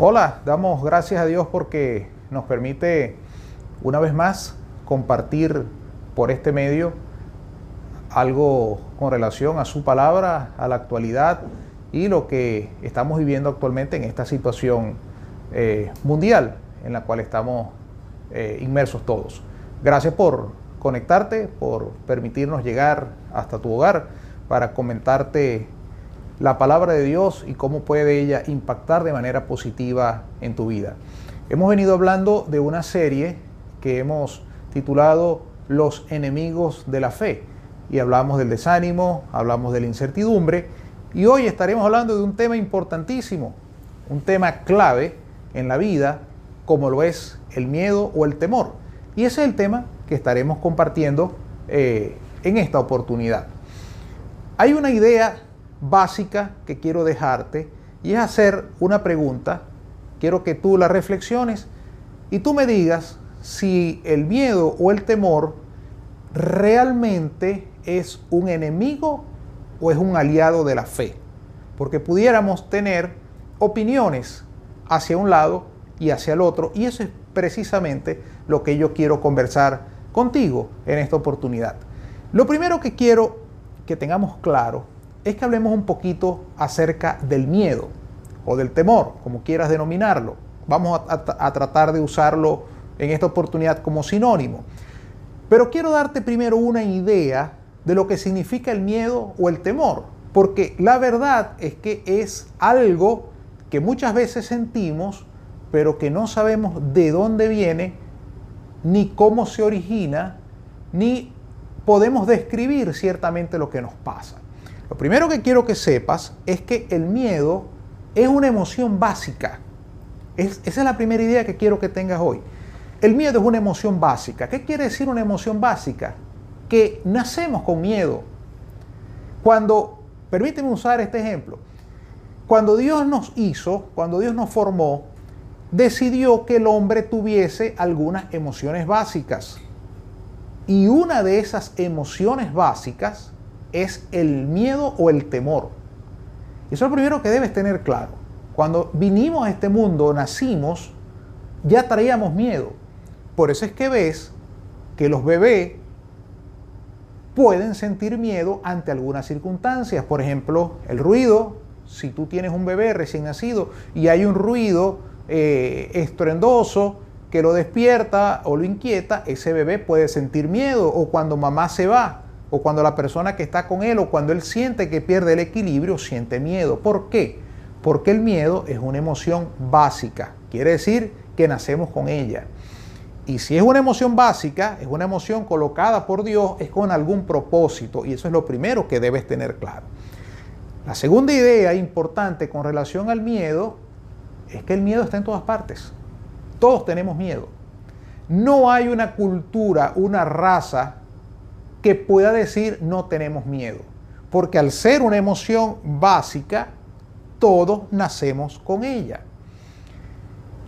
Hola, damos gracias a Dios porque nos permite una vez más compartir por este medio algo con relación a su palabra, a la actualidad y lo que estamos viviendo actualmente en esta situación eh, mundial en la cual estamos eh, inmersos todos. Gracias por conectarte, por permitirnos llegar hasta tu hogar para comentarte la palabra de Dios y cómo puede ella impactar de manera positiva en tu vida. Hemos venido hablando de una serie que hemos titulado Los enemigos de la fe y hablamos del desánimo, hablamos de la incertidumbre y hoy estaremos hablando de un tema importantísimo, un tema clave en la vida como lo es el miedo o el temor. Y ese es el tema que estaremos compartiendo eh, en esta oportunidad. Hay una idea básica que quiero dejarte y es hacer una pregunta. Quiero que tú la reflexiones y tú me digas si el miedo o el temor realmente es un enemigo o es un aliado de la fe. Porque pudiéramos tener opiniones hacia un lado y hacia el otro y eso es precisamente lo que yo quiero conversar contigo en esta oportunidad. Lo primero que quiero que tengamos claro es que hablemos un poquito acerca del miedo o del temor, como quieras denominarlo. Vamos a, tratar de usarlo en esta oportunidad como sinónimo. Pero quiero darte primero una idea de lo que significa el miedo o el temor, porque la verdad es que es algo que muchas veces sentimos, pero que no sabemos de dónde viene, ni cómo se origina, ni podemos describir ciertamente lo que nos pasa. Lo primero que quiero que sepas es que el miedo es una emoción básica. esa es la primera idea que quiero que tengas hoy. El miedo es una emoción básica. ¿Qué quiere decir una emoción básica? Que nacemos con miedo. Cuando, permíteme usar este ejemplo, cuando Dios nos hizo, cuando Dios nos formó, decidió que el hombre tuviese algunas emociones básicas. Y una de esas emociones básicas es el miedo o el temor. Eso es lo primero que debes tener claro. Cuando vinimos a este mundo, nacimos, ya traíamos miedo. Por eso es que ves que los bebés pueden sentir miedo ante algunas circunstancias. Por ejemplo, el ruido. Si tú tienes un bebé recién nacido y hay un ruido eh, estruendoso que lo despierta o lo inquieta, ese bebé puede sentir miedo. O cuando mamá se va, o cuando la persona que está con él o cuando él siente que pierde el equilibrio, siente miedo. ¿Por qué? Porque el miedo es una emoción básica. Quiere decir que nacemos con ella. Y si es una emoción básica, es una emoción colocada por Dios, es con algún propósito. Y eso es lo primero que debes tener claro. La segunda idea importante con relación al miedo es que el miedo está en todas partes. Todos tenemos miedo. No hay una cultura, una raza que pueda decir no tenemos miedo. Porque al ser una emoción básica, todos nacemos con ella.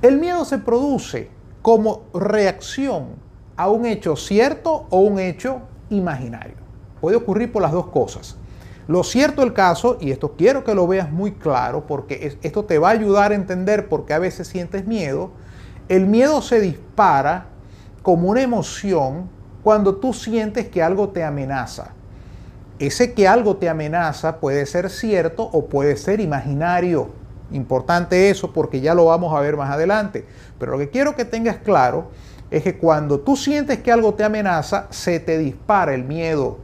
El miedo se produce como reacción a un hecho cierto o un hecho imaginario. Puede ocurrir por las dos cosas. Lo cierto el caso, y esto quiero que lo veas muy claro porque esto te va a ayudar a entender por qué a veces sientes miedo, el miedo se dispara como una emoción cuando tú sientes que algo te amenaza. Ese que algo te amenaza puede ser cierto o puede ser imaginario. Importante eso porque ya lo vamos a ver más adelante. Pero lo que quiero que tengas claro es que cuando tú sientes que algo te amenaza, se te dispara el miedo.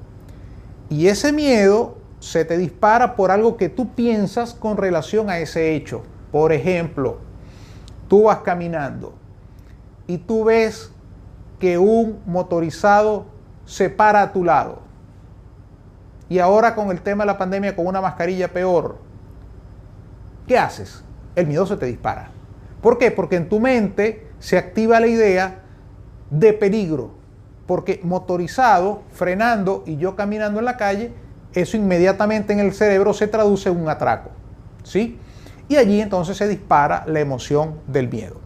Y ese miedo se te dispara por algo que tú piensas con relación a ese hecho. Por ejemplo, tú vas caminando y tú ves que un motorizado se para a tu lado. Y ahora con el tema de la pandemia, con una mascarilla peor, ¿qué haces? El miedo se te dispara. ¿Por qué? Porque en tu mente se activa la idea de peligro. Porque motorizado, frenando y yo caminando en la calle, eso inmediatamente en el cerebro se traduce en un atraco. ¿Sí? Y allí entonces se dispara la emoción del miedo.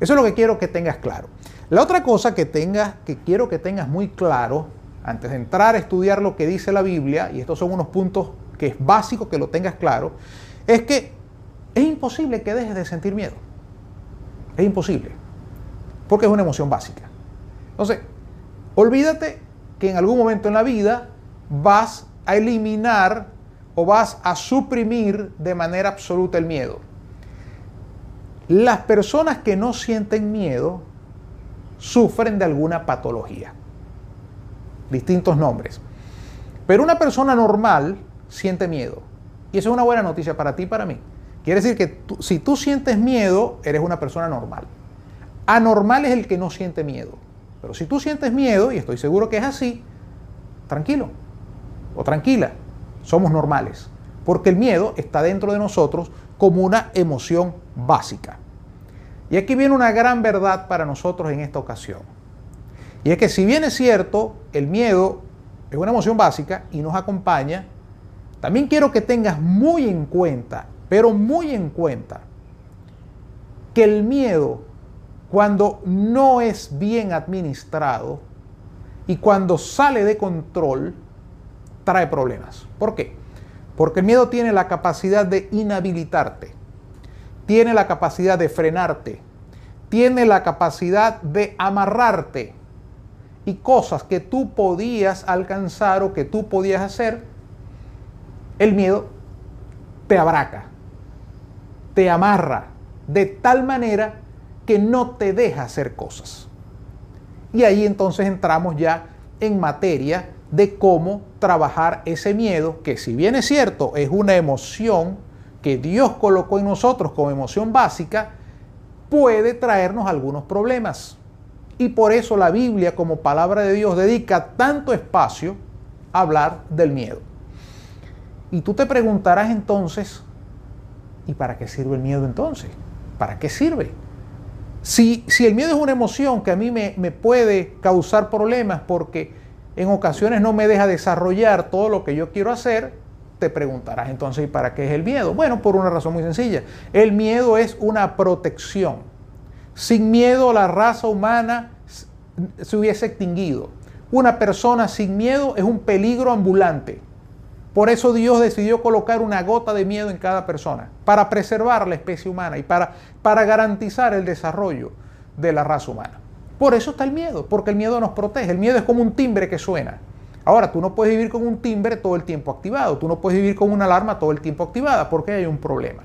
Eso es lo que quiero que tengas claro. La otra cosa que tengas, que quiero que tengas muy claro, antes de entrar a estudiar lo que dice la Biblia, y estos son unos puntos que es básico que lo tengas claro, es que es imposible que dejes de sentir miedo. Es imposible, porque es una emoción básica. Entonces, olvídate que en algún momento en la vida vas a eliminar o vas a suprimir de manera absoluta el miedo. Las personas que no sienten miedo sufren de alguna patología. Distintos nombres. Pero una persona normal siente miedo. Y eso es una buena noticia para ti y para mí. Quiere decir que si tú sientes miedo, eres una persona normal. Anormal es el que no siente miedo. Pero si tú sientes miedo, y estoy seguro que es así, tranquilo o tranquila, somos normales. Porque el miedo está dentro de nosotros como una emoción básica. Y aquí viene una gran verdad para nosotros en esta ocasión. Y es que si bien es cierto, el miedo es una emoción básica y nos acompaña, también quiero que tengas muy en cuenta pero muy en cuenta que el miedo, cuando no es bien administrado y cuando sale de control, trae problemas. ¿Por qué? Porque el miedo tiene la capacidad de inhabilitarte, tiene la capacidad de frenarte, tiene la capacidad de amarrarte y cosas que tú podías alcanzar o que tú podías hacer, el miedo te abraca, te amarra de tal manera que no te deja hacer cosas. Y ahí entonces entramos ya en materia de cómo trabajar ese miedo, que si bien es cierto, es una emoción que Dios colocó en nosotros como emoción básica, puede traernos algunos problemas. Y por eso la Biblia como palabra de Dios dedica tanto espacio a hablar del miedo. Y tú te preguntarás entonces, ¿Y para qué sirve el miedo entonces? ¿Para qué sirve? Si, si el miedo es una emoción que a mí me, me puede causar problemas porque en ocasiones no me deja desarrollar todo lo que yo quiero hacer, te preguntarás entonces, ¿y para qué es el miedo? Bueno, por una razón muy sencilla. El miedo es una protección. Sin miedo la raza humana se hubiese extinguido. Una persona sin miedo es un peligro ambulante. Por eso Dios decidió colocar una gota de miedo en cada persona, para preservar la especie humana y para, para garantizar el desarrollo de la raza humana. Por eso está el miedo, porque el miedo nos protege. El miedo es como un timbre que suena. Ahora, tú no puedes vivir con un timbre todo el tiempo activado, tú no puedes vivir con una alarma todo el tiempo activada, porque hay un problema.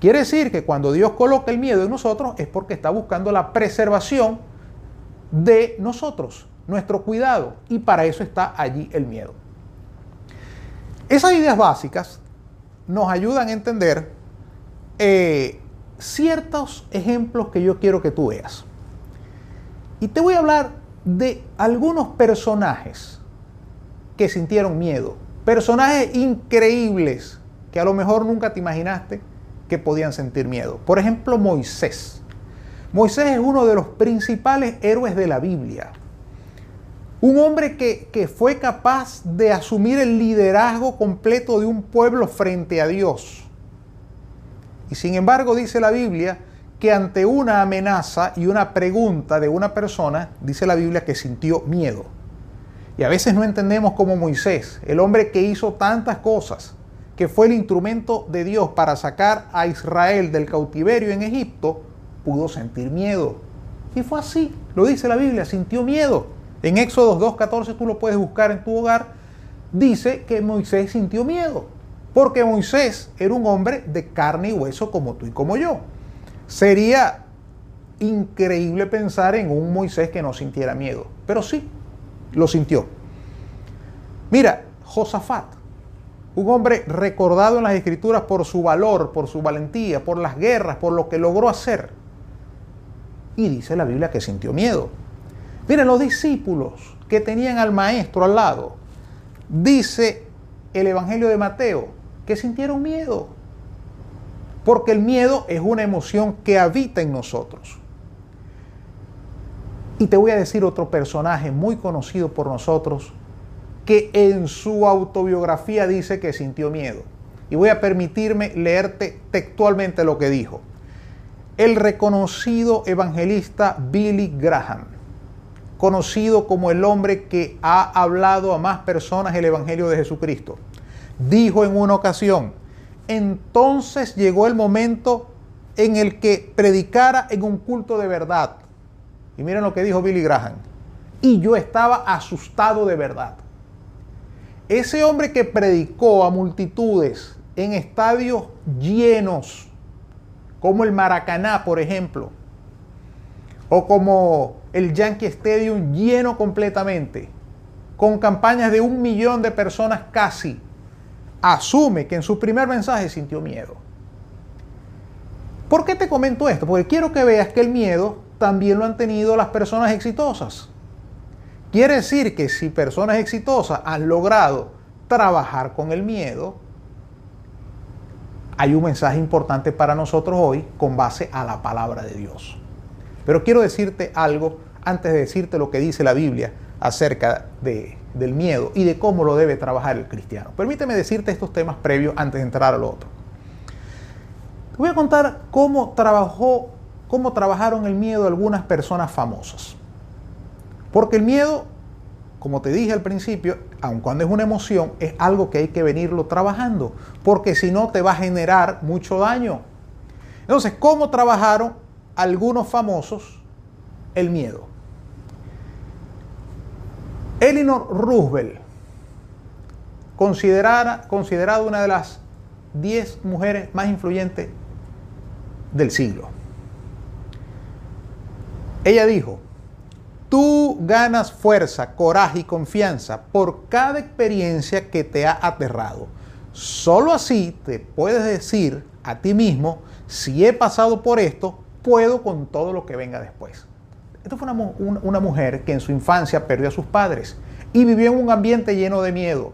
Quiere decir que cuando Dios coloca el miedo en nosotros es porque está buscando la preservación de nosotros, nuestro cuidado, y para eso está allí el miedo. Esas ideas básicas nos ayudan a entender eh, ciertos ejemplos que yo quiero que tú veas. Y te voy a hablar de algunos personajes que sintieron miedo. Personajes increíbles que a lo mejor nunca te imaginaste que podían sentir miedo. Por ejemplo, Moisés. Moisés es uno de los principales héroes de la Biblia. Un hombre que, fue capaz de asumir el liderazgo completo de un pueblo frente a Dios. Y sin embargo dice la Biblia que ante una amenaza y una pregunta de una persona, dice la Biblia que sintió miedo. Y a veces no entendemos como Moisés, el hombre que hizo tantas cosas, que fue el instrumento de Dios para sacar a Israel del cautiverio en Egipto, pudo sentir miedo. Y fue así, lo dice la Biblia, sintió miedo. En Éxodo 2.14 tú lo puedes buscar en tu hogar. Dice que Moisés sintió miedo, porque Moisés era un hombre de carne y hueso como tú y como yo. Sería increíble pensar en un Moisés que no sintiera miedo, pero sí, lo sintió. Mira, Josafat, un hombre recordado en las escrituras por su valor, por su valentía, por las guerras, por lo que logró hacer. Y dice la Biblia que sintió miedo. Miren, los discípulos que tenían al maestro al lado, dice el Evangelio de Mateo, que sintieron miedo. Porque el miedo es una emoción que habita en nosotros. Y te voy a decir otro personaje muy conocido por nosotros que en su autobiografía dice que sintió miedo. Y voy a permitirme leerte textualmente lo que dijo. El reconocido evangelista Billy Graham conocido como el hombre que ha hablado a más personas el Evangelio de Jesucristo. Dijo en una ocasión, entonces llegó el momento en el que predicara en un culto de verdad. Y miren lo que dijo Billy Graham. Y yo estaba asustado de verdad. Ese hombre que predicó a multitudes en estadios llenos, como el Maracaná, por ejemplo, o como el Yankee Stadium lleno completamente, con campañas de un millón de personas casi, asume que en su primer mensaje sintió miedo. ¿Por qué te comento esto? Porque quiero que veas que el miedo también lo han tenido las personas exitosas. Quiere decir que si personas exitosas han logrado trabajar con el miedo, hay un mensaje importante para nosotros hoy con base a la palabra de Dios. Pero quiero decirte algo antes de decirte lo que dice la Biblia acerca de, del miedo y de cómo lo debe trabajar el cristiano. Permíteme decirte estos temas previos antes de entrar al otro. Te voy a contar cómo trabajó, cómo trabajaron el miedo algunas personas famosas. Porque el miedo, como te dije al principio, aun cuando es una emoción, es algo que hay que venirlo trabajando, porque si no te va a generar mucho daño. Entonces, ¿cómo trabajaron algunos famosos el miedo. Eleanor Roosevelt, considerada, considerada una de las 10 mujeres más influyentes del siglo. Ella dijo, tú ganas fuerza, coraje y confianza por cada experiencia que te ha aterrado. Solo así te puedes decir a ti mismo, si he pasado por esto, puedo con todo lo que venga después. Esta fue una, una, mujer que en su infancia perdió a sus padres y vivió en un ambiente lleno de miedo.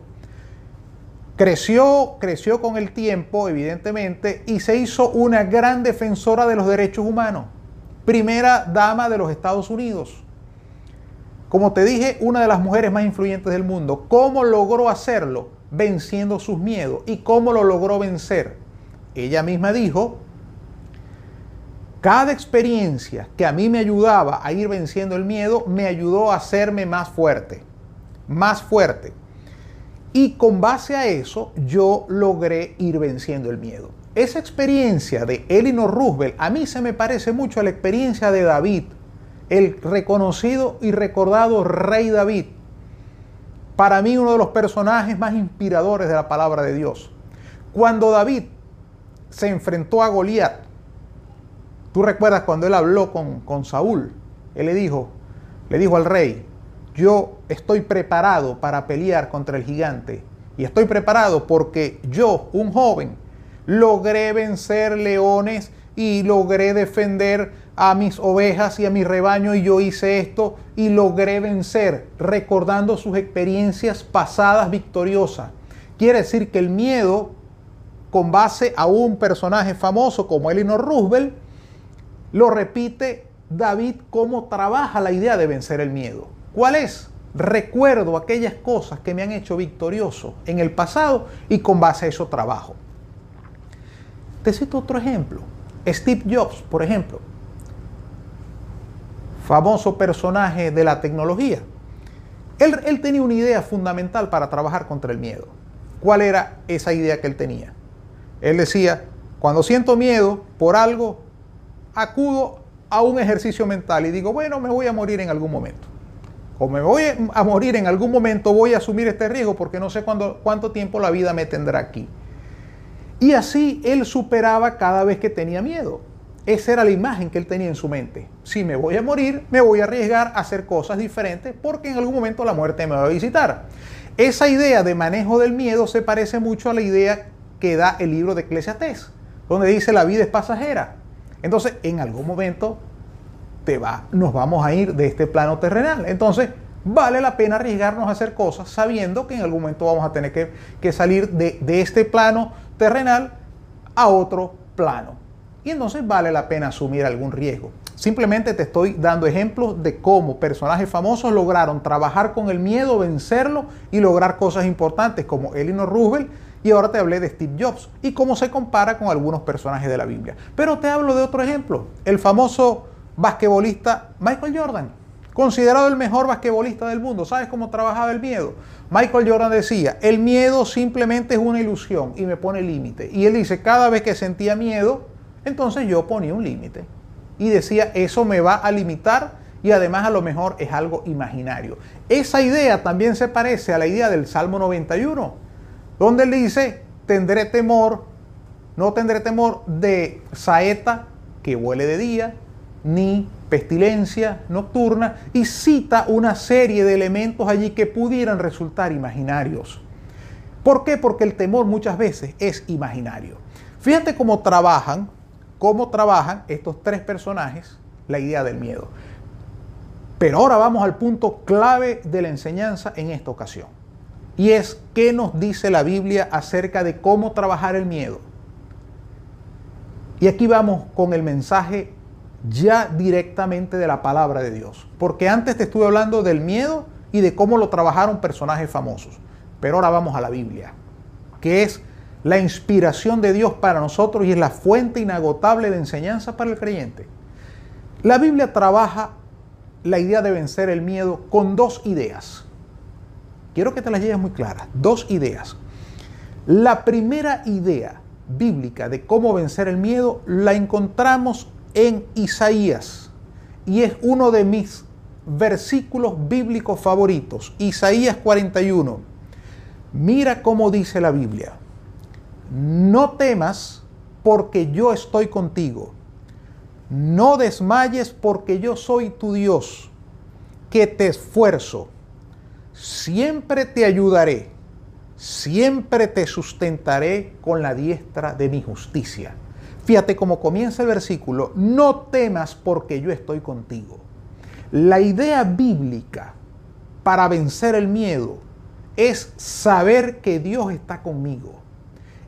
Creció, creció con el tiempo, evidentemente, y se hizo una gran defensora de los derechos humanos. Primera dama de los Estados Unidos. Como te dije, una de las mujeres más influyentes del mundo. ¿Cómo logró hacerlo? Venciendo sus miedos. ¿Y cómo lo logró vencer? Ella misma dijo cada experiencia que a mí me ayudaba a ir venciendo el miedo, me ayudó a hacerme más fuerte, más fuerte. Y con base a eso, yo logré ir venciendo el miedo. Esa experiencia de Elinor Roosevelt a mí se me parece mucho a la experiencia de David, el reconocido y recordado rey David. Para mí uno de los personajes más inspiradores de la palabra de Dios. Cuando David se enfrentó a Goliat, Tú recuerdas cuando él habló con, con Saúl, él le dijo, le dijo al rey, yo estoy preparado para pelear contra el gigante. Y estoy preparado porque yo, un joven, logré vencer leones y logré defender a mis ovejas y a mi rebaño y yo hice esto y logré vencer, recordando sus experiencias pasadas victoriosas. Quiere decir que el miedo, con base a un personaje famoso como Eleanor Roosevelt, lo repite David cómo trabaja la idea de vencer el miedo. ¿Cuál es? Recuerdo aquellas cosas que me han hecho victorioso en el pasado y con base a eso trabajo. Te cito otro ejemplo. Steve Jobs, por ejemplo, famoso personaje de la tecnología. Él, tenía una idea fundamental para trabajar contra el miedo. ¿Cuál era esa idea que él tenía? Él decía, cuando siento miedo por algo, acudo a un ejercicio mental y digo, bueno, me voy a morir en algún momento. O me voy a morir en algún momento, voy a asumir este riesgo porque no sé cuánto tiempo la vida me tendrá aquí. Y así él superaba cada vez que tenía miedo. Esa era la imagen que él tenía en su mente. Si me voy a morir, me voy a arriesgar a hacer cosas diferentes porque en algún momento la muerte me va a visitar. Esa idea de manejo del miedo se parece mucho a la idea que da el libro de Eclesiastés, donde dice la vida es pasajera. Entonces, en algún momento te va, nos vamos a ir de este plano terrenal. Entonces, vale la pena arriesgarnos a hacer cosas sabiendo que en algún momento vamos a tener que, salir de, de este plano terrenal a otro plano. Y entonces vale la pena asumir algún riesgo. Simplemente te estoy dando ejemplos de cómo personajes famosos lograron trabajar con el miedo, vencerlo y lograr cosas importantes como Elinor Roosevelt y ahora te hablé de Steve Jobs y cómo se compara con algunos personajes de la Biblia. Pero te hablo de otro ejemplo, el famoso basquetbolista Michael Jordan, considerado el mejor basquetbolista del mundo. ¿Sabes cómo trabajaba el miedo? Michael Jordan decía, el miedo simplemente es una ilusión y me pone límite. Y él dice, cada vez que sentía miedo, entonces yo ponía un límite y decía, eso me va a limitar y además a lo mejor es algo imaginario. Esa idea también se parece a la idea del Salmo 91, donde él dice, tendré temor, no tendré temor de saeta que huele de día, ni pestilencia nocturna, y cita una serie de elementos allí que pudieran resultar imaginarios. ¿Por qué? Porque el temor muchas veces es imaginario. Fíjate cómo trabajan, cómo trabajan estos tres personajes la idea del miedo. Pero ahora vamos al punto clave de la enseñanza en esta ocasión. Y es qué nos dice la Biblia acerca de cómo trabajar el miedo. Y aquí vamos con el mensaje ya directamente de la palabra de Dios. Porque antes te estuve hablando del miedo y de cómo lo trabajaron personajes famosos. Pero ahora vamos a la Biblia, que es la inspiración de Dios para nosotros y es la fuente inagotable de enseñanza para el creyente. La Biblia trabaja la idea de vencer el miedo con dos ideas. Quiero que te las lleves muy claras. Dos ideas. La primera idea bíblica de cómo vencer el miedo la encontramos en Isaías y es uno de mis versículos bíblicos favoritos. Isaías 41. Mira cómo dice la Biblia. No temas porque yo estoy contigo no desmayes porque yo soy tu Dios, que te esfuerzo. Siempre te ayudaré, siempre te sustentaré con la diestra de mi justicia. Fíjate cómo comienza el versículo, no temas porque yo estoy contigo. La idea bíblica para vencer el miedo es saber que Dios está conmigo.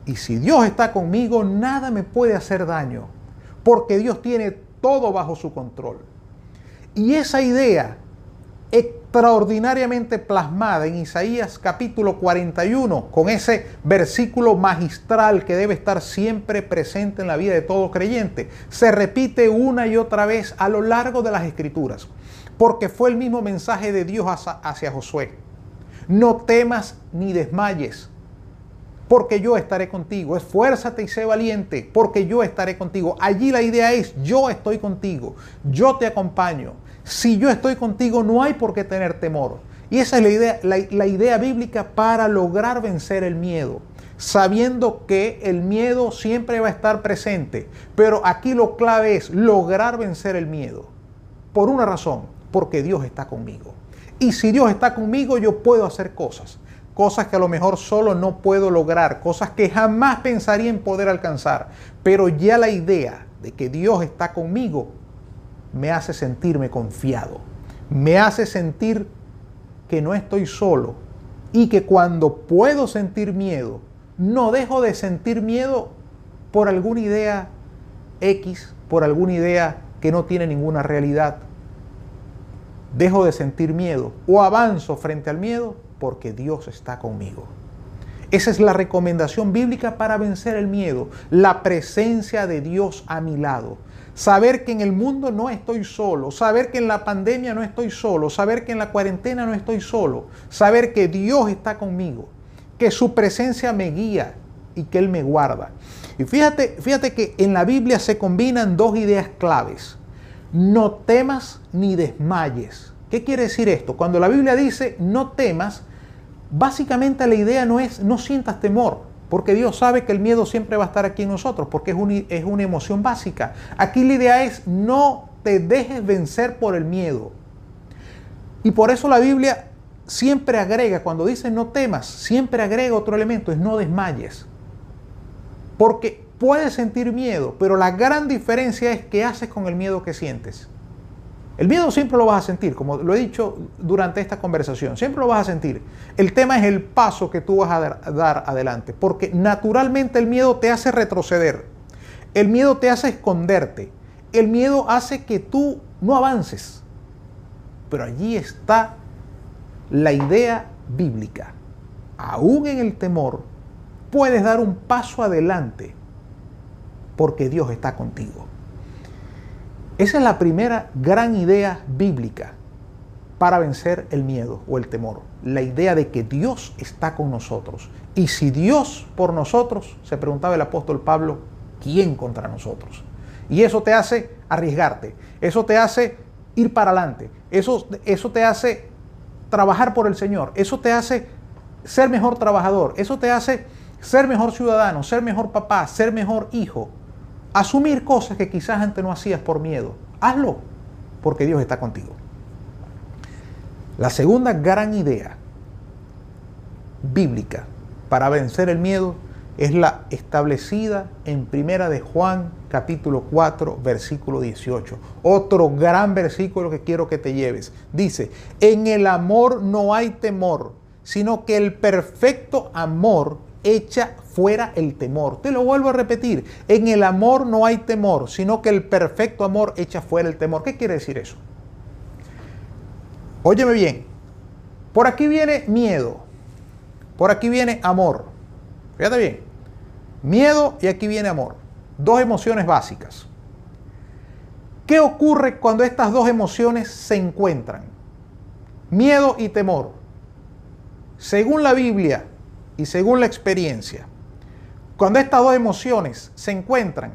Y si Dios está conmigo, nada me puede hacer daño porque Dios tiene todo bajo su control. Y esa idea extraordinariamente plasmada en Isaías capítulo 41, con ese versículo magistral que debe estar siempre presente en la vida de todo creyente, se repite una y otra vez a lo largo de las escrituras, porque fue el mismo mensaje de Dios hacia, Josué. No temas ni desmayes, porque yo estaré contigo. Esfuérzate y sé valiente, porque yo estaré contigo. Allí la idea es, yo estoy contigo, yo te acompaño. Si yo estoy contigo, no hay por qué tener temor. Y esa es la idea, la, idea bíblica para lograr vencer el miedo, sabiendo que el miedo siempre va a estar presente. Pero aquí lo clave es lograr vencer el miedo. Por una razón, porque Dios está conmigo. Y si Dios está conmigo, yo puedo hacer cosas cosas que a lo mejor solo no puedo lograr, cosas que jamás pensaría en poder alcanzar. Pero ya la idea de que Dios está conmigo me hace sentirme confiado, me hace sentir que no estoy solo y que cuando puedo sentir miedo, no dejo de sentir miedo por alguna idea X, por alguna idea que no tiene ninguna realidad. Dejo de sentir miedo o avanzo frente al miedo porque Dios está conmigo. Esa es la recomendación bíblica para vencer el miedo, la presencia de Dios a mi lado. Saber que en el mundo no estoy solo, saber que en la pandemia no estoy solo, saber que en la cuarentena no estoy solo, saber que Dios está conmigo, que su presencia me guía y que Él me guarda. Y fíjate, fíjate que en la Biblia se combinan dos ideas claves. No temas ni desmayes. ¿Qué quiere decir esto? Cuando la Biblia dice no temas, básicamente la idea no es no sientas temor, porque Dios sabe que el miedo siempre va a estar aquí en nosotros, porque es, es una emoción básica. Aquí la idea es no te dejes vencer por el miedo. Y por eso la Biblia siempre agrega, cuando dice no temas, siempre agrega otro elemento, es no desmayes. Porque puedes sentir miedo, pero la gran diferencia es qué haces con el miedo que sientes. El miedo siempre lo vas a sentir, como lo he dicho durante esta conversación, siempre lo vas a sentir. El tema es el paso que tú vas a dar adelante, porque naturalmente el miedo te hace retroceder, el miedo te hace esconderte, el miedo hace que tú no avances. Pero allí está la idea bíblica. Aún en el temor, puedes dar un paso adelante porque Dios está contigo. Esa es la primera gran idea bíblica para vencer el miedo o el temor. La idea de que Dios está con nosotros. Y si Dios por nosotros, se preguntaba el apóstol Pablo, ¿quién contra nosotros? Y eso te hace arriesgarte, eso te hace ir para adelante, eso, eso te hace trabajar por el Señor, eso te hace ser mejor trabajador, eso te hace ser mejor ciudadano, ser mejor papá, ser mejor hijo, asumir cosas que quizás antes no hacías por miedo. Hazlo, porque Dios está contigo. La segunda gran idea bíblica para vencer el miedo es la establecida en Primera de Juan capítulo 4 versículo 18. Otro gran versículo que quiero que te lleves. Dice, en el amor no hay temor, sino que el perfecto amor echa fuera el temor. Te lo vuelvo a repetir, en el amor no hay temor, sino que el perfecto amor echa fuera el temor. ¿Qué quiere decir eso? Óyeme bien, por aquí viene miedo, por aquí viene amor. Fíjate bien, miedo y aquí viene amor. Dos emociones básicas. ¿Qué ocurre cuando estas dos emociones se encuentran? Miedo y temor. Según la Biblia y según la experiencia, cuando estas dos emociones se encuentran,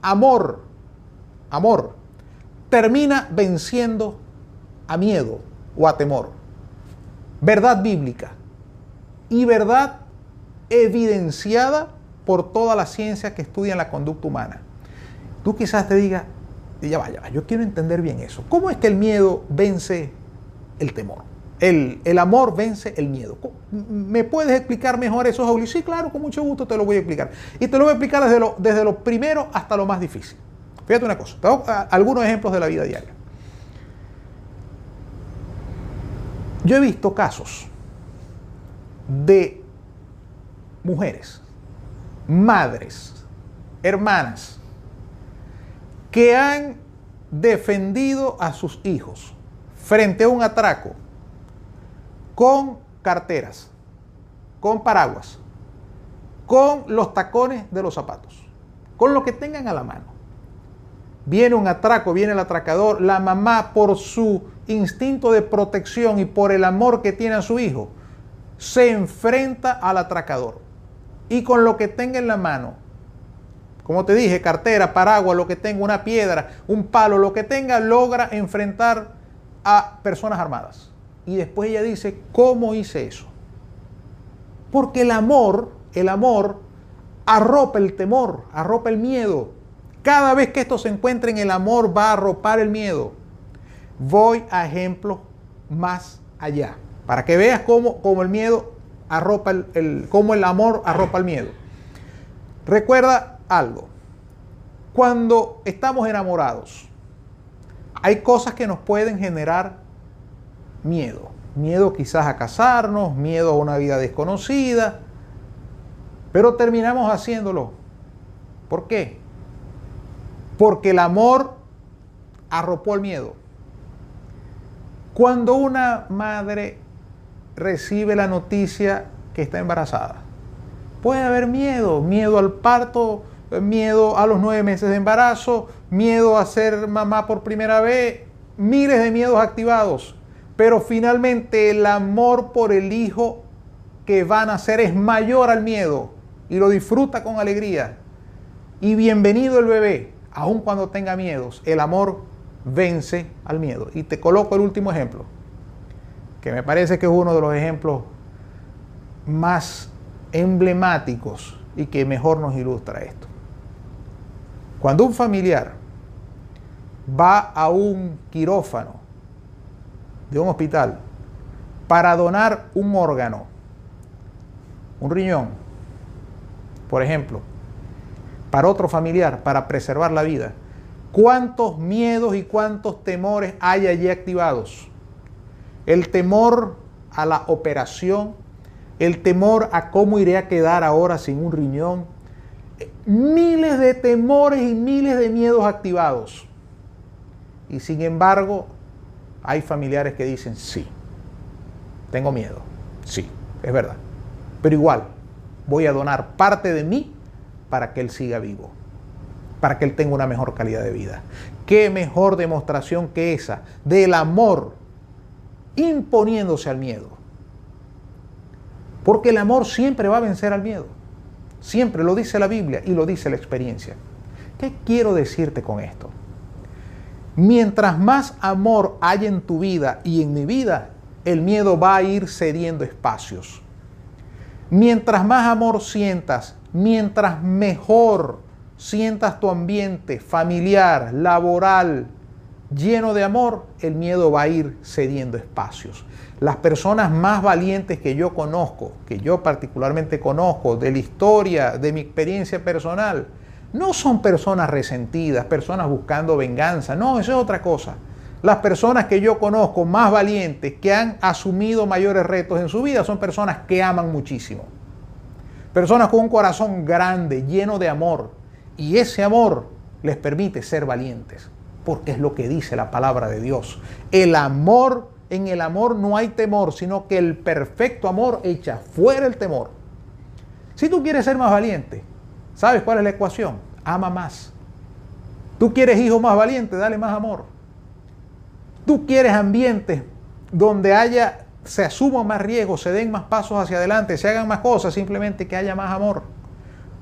amor, amor, termina venciendo a miedo o a temor. Verdad bíblica y verdad evidenciada por toda la ciencia que estudia la conducta humana. Tú quizás te digas, ya vaya, yo quiero entender bien eso. ¿Cómo es que el miedo vence el temor? El, amor vence el miedo. ¿Me puedes explicar mejor eso, Jauli? Sí, claro, con mucho gusto te lo voy a explicar. Y te lo voy a explicar desde lo, primero hasta lo más difícil. Fíjate una cosa, te algunos ejemplos de la vida diaria. Yo he visto casos de mujeres, madres, hermanas, que han defendido a sus hijos frente a un atraco con carteras, con paraguas, con los tacones de los zapatos, con lo que tengan a la mano. Viene un atraco, viene el atracador, la mamá por su instinto de protección y por el amor que tiene a su hijo, se enfrenta al atracador. Y con lo que tenga en la mano, como te dije, cartera, paraguas, lo que tenga, una piedra, un palo, lo que tenga, logra enfrentar a personas armadas. Y después ella dice, ¿cómo hice eso? Porque el amor, el amor arropa el temor, arropa el miedo. Cada vez que esto se encuentra en el amor va a arropar el miedo voy a ejemplos más allá, para que veas cómo, el miedo arropa el, cómo el amor arropa el miedo. Recuerda algo, cuando estamos enamorados, hay cosas que nos pueden generar miedo. Miedo quizás a casarnos, miedo a una vida desconocida, pero terminamos haciéndolo. ¿Por qué? Porque el amor arropó el miedo. Cuando una madre recibe la noticia que está embarazada, puede haber miedo, miedo al parto, miedo a los nueve meses de embarazo, miedo a ser mamá por primera vez, miles de miedos activados. Pero finalmente el amor por el hijo que van a nacer es mayor al miedo y lo disfruta con alegría. Y bienvenido el bebé, aun cuando tenga miedos. El amor vence al miedo. Y te coloco el último ejemplo, que me parece que es uno de los ejemplos más emblemáticos y que mejor nos ilustra esto. Cuando un familiar va a un quirófano de un hospital para donar un órgano, un riñón, por ejemplo, para otro familiar, para preservar la vida, cuántos miedos y cuántos temores hay allí activados. El temor a la operación, el temor a cómo iré a quedar ahora sin un riñón, miles de temores y miles de miedos activados. Y sin embargo, hay familiares que dicen, sí, tengo miedo, sí, es verdad. Pero igual, voy a donar parte de mí para que él siga vivo para que él tenga una mejor calidad de vida. ¿Qué mejor demostración que esa del amor imponiéndose al miedo? Porque el amor siempre va a vencer al miedo. Siempre lo dice la Biblia y lo dice la experiencia. ¿Qué quiero decirte con esto? Mientras más amor hay en tu vida y en mi vida, el miedo va a ir cediendo espacios. Mientras más amor sientas, mientras mejor sientas tu ambiente familiar, laboral, lleno de amor, el miedo va a ir cediendo espacios. Las personas más valientes que yo conozco, que yo particularmente conozco de la historia, de mi experiencia personal, no son personas resentidas, personas buscando venganza, no, eso es otra cosa. Las personas que yo conozco más valientes, que han asumido mayores retos en su vida, son personas que aman muchísimo. Personas con un corazón grande, lleno de amor. Y ese amor les permite ser valientes, porque es lo que dice la palabra de Dios. El amor, en el amor no hay temor, sino que el perfecto amor echa fuera el temor. Si tú quieres ser más valiente, ¿Sabes cuál es la ecuación? Ama más. Tú quieres hijos más valientes, dale más amor. Tú quieres ambientes donde haya, se asuma más riesgo, se den más pasos hacia adelante, se hagan más cosas, simplemente que haya más amor.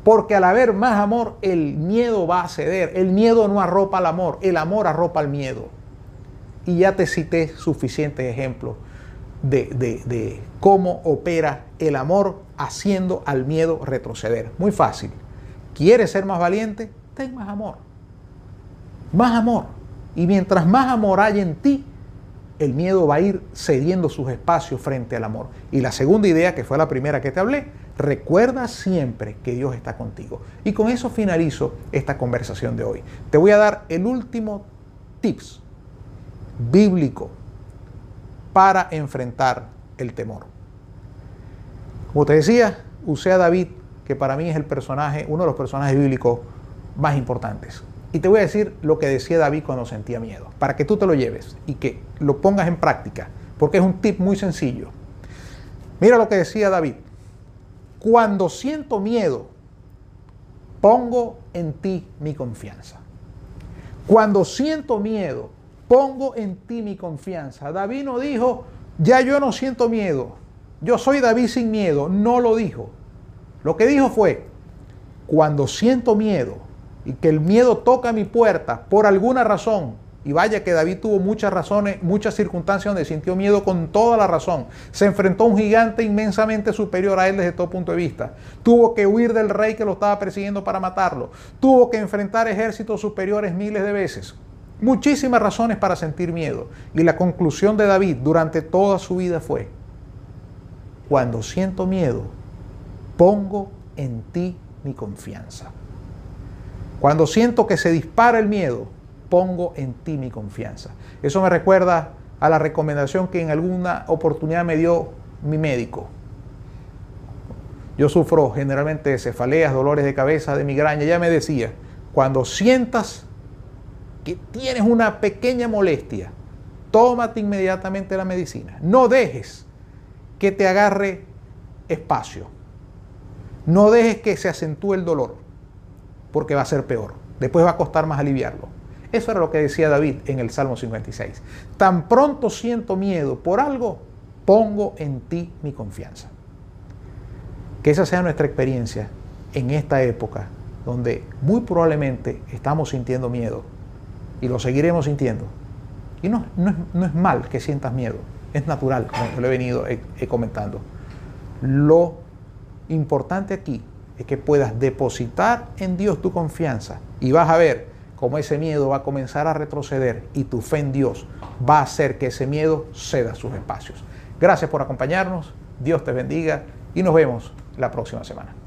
Porque al haber más amor, el miedo va a ceder. El miedo no arropa al amor, el amor arropa al miedo. Y ya te cité suficientes ejemplos de, de cómo opera el amor haciendo al miedo retroceder. Muy fácil. ¿Quieres ser más valiente? Ten más amor. Más amor. Y mientras más amor hay en ti, el miedo va a ir cediendo sus espacios frente al amor. Y la segunda idea, que fue la primera que te hablé, recuerda siempre que Dios está contigo. Y con eso finalizo esta conversación de hoy. Te voy a dar el último tips bíblico para enfrentar el temor. Como te decía, usé a David que para mí es el personaje, uno de los personajes bíblicos más importantes. Y te voy a decir lo que decía David cuando sentía miedo, para que tú te lo lleves y que lo pongas en práctica, porque es un tip muy sencillo. Mira lo que decía David. Cuando siento miedo, pongo en ti mi confianza. Cuando siento miedo, pongo en ti mi confianza. David no dijo, ya yo no siento miedo, yo soy David sin miedo, no lo dijo. Lo que dijo fue, cuando siento miedo y que el miedo toca mi puerta por alguna razón, y vaya que David tuvo muchas razones, muchas circunstancias donde sintió miedo con toda la razón. Se enfrentó a un gigante inmensamente superior a él desde todo punto de vista. Tuvo que huir del rey que lo estaba persiguiendo para matarlo. Tuvo que enfrentar ejércitos superiores miles de veces. Muchísimas razones para sentir miedo. Y la conclusión de David durante toda su vida fue, cuando siento miedo, pongo en ti mi confianza. Cuando siento que se dispara el miedo, pongo en ti mi confianza. Eso me recuerda a la recomendación que en alguna oportunidad me dio mi médico. Yo sufro generalmente de cefaleas, dolores de cabeza, de migraña. Ya me decía, cuando sientas que tienes una pequeña molestia, tómate inmediatamente la medicina. No dejes que te agarre espacio. No dejes que se acentúe el dolor, porque va a ser peor. Después va a costar más aliviarlo. Eso era lo que decía David en el Salmo 56. Tan pronto siento miedo por algo, pongo en ti mi confianza. Que esa sea nuestra experiencia en esta época donde muy probablemente estamos sintiendo miedo y lo seguiremos sintiendo. Y no, es, mal que sientas miedo, es natural, como lo he venido eh, eh, comentando. Lo importante aquí es que puedas depositar en Dios tu confianza y vas a ver cómo ese miedo va a comenzar a retroceder y tu fe en Dios va a hacer que ese miedo ceda sus espacios. Gracias por acompañarnos, Dios te bendiga y nos vemos la próxima semana.